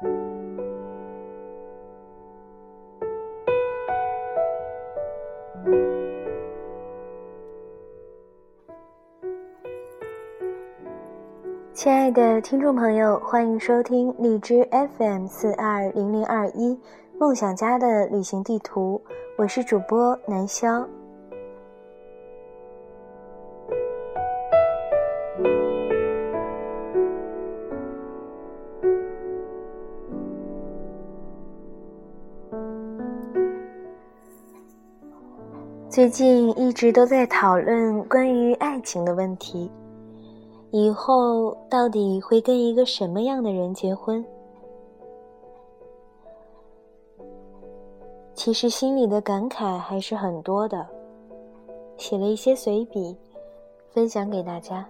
亲爱的听众朋友，欢迎收听荔枝 FM 四二零零二一梦想家的旅行地图，我是主播南潇。最近一直都在讨论关于爱情的问题。以后到底会跟一个什么样的人结婚？其实心里的感慨还是很多的，写了一些随笔，分享给大家。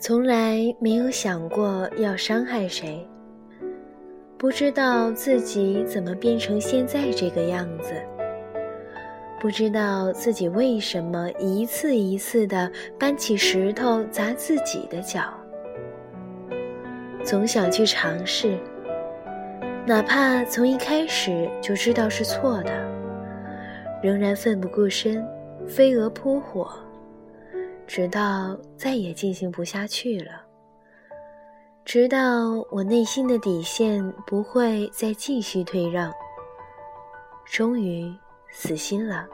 从来没有想过要伤害谁。不知道自己怎么变成现在这个样子，不知道自己为什么一次一次的搬起石头砸自己的脚，总想去尝试，哪怕从一开始就知道是错的，仍然奋不顾身，飞蛾扑火，直到再也进行不下去了。直到我内心的底线不会再继续退让，终于死心了，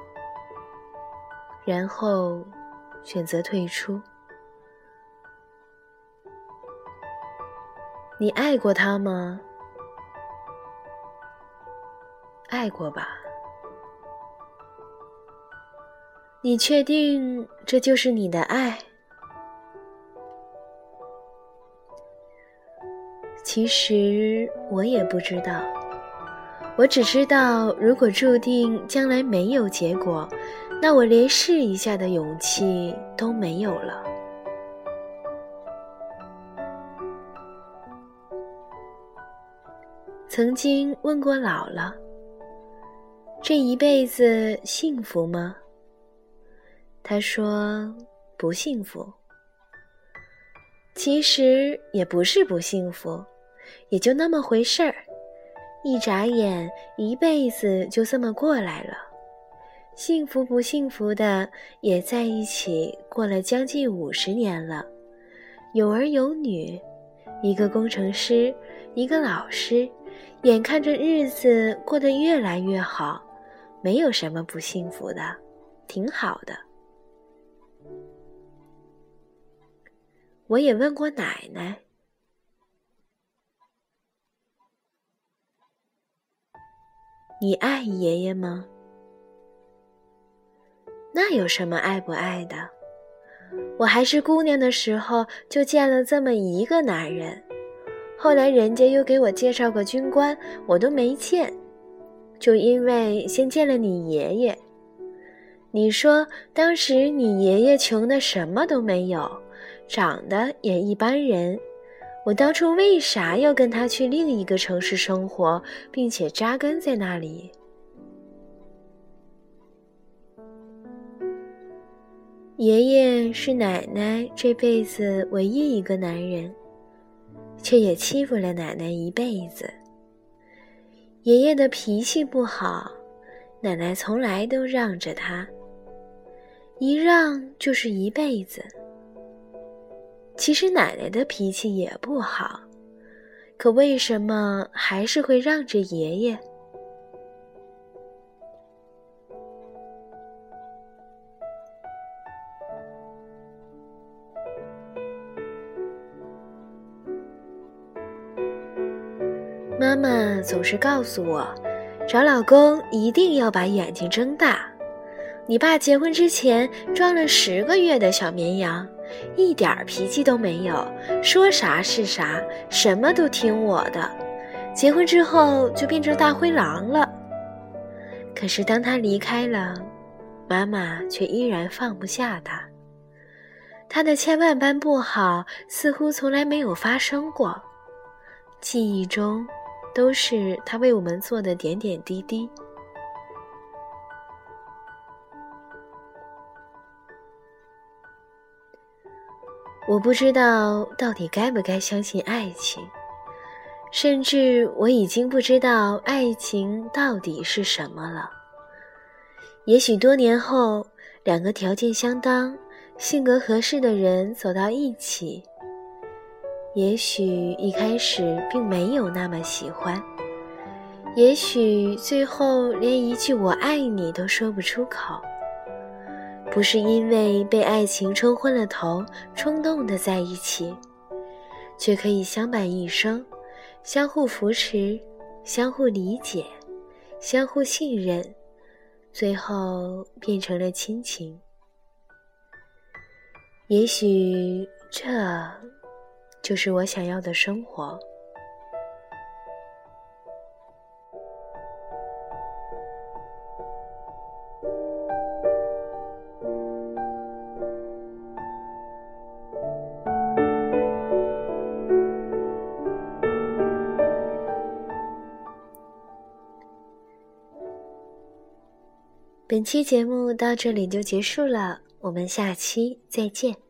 然后选择退出。你爱过他吗？爱过吧。你确定这就是你的爱？其实我也不知道，我只知道，如果注定将来没有结果，那我连试一下的勇气都没有了。曾经问过姥姥：“这一辈子幸福吗？”他说：“不幸福。”其实也不是不幸福。也就那么回事儿，一眨眼，一辈子就这么过来了。幸福不幸福的，也在一起过了将近五十年了，有儿有女，一个工程师，一个老师，眼看着日子过得越来越好，没有什么不幸福的，挺好的。我也问过奶奶。你爱爷爷吗？那有什么爱不爱的？我还是姑娘的时候就见了这么一个男人，后来人家又给我介绍个军官，我都没见，就因为先见了你爷爷。你说当时你爷爷穷的什么都没有，长得也一般人。我当初为啥要跟他去另一个城市生活，并且扎根在那里？爷爷是奶奶这辈子唯一一个男人，却也欺负了奶奶一辈子。爷爷的脾气不好，奶奶从来都让着他，一让就是一辈子。其实奶奶的脾气也不好，可为什么还是会让着爷爷？妈妈总是告诉我，找老公一定要把眼睛睁大。你爸结婚之前装了十个月的小绵羊。一点儿脾气都没有，说啥是啥，什么都听我的。结婚之后就变成大灰狼了。可是当他离开了，妈妈却依然放不下他。他的千万般不好似乎从来没有发生过，记忆中都是他为我们做的点点滴滴。我不知道到底该不该相信爱情，甚至我已经不知道爱情到底是什么了。也许多年后，两个条件相当、性格合适的人走到一起，也许一开始并没有那么喜欢，也许最后连一句“我爱你”都说不出口，不是因为被爱情冲昏了头，冲动的在一起，却可以相伴一生，相互扶持，相互理解，相互信任。最后变成了亲情，也许这就是我想要的生活。本期节目到这里就结束了，我们下期再见。